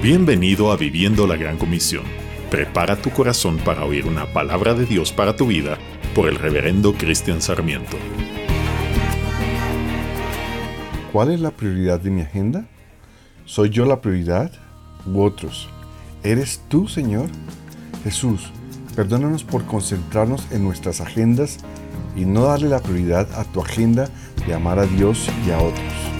Bienvenido a Viviendo la Gran Comisión. Prepara tu corazón para oír una palabra de Dios para tu vida por el reverendo Cristian Sarmiento. ¿Cuál es la prioridad de mi agenda? ¿Soy yo la prioridad u otros? ¿Eres tú, Señor? Jesús, perdónanos por concentrarnos en nuestras agendas y no darle la prioridad a tu agenda de amar a Dios y a otros.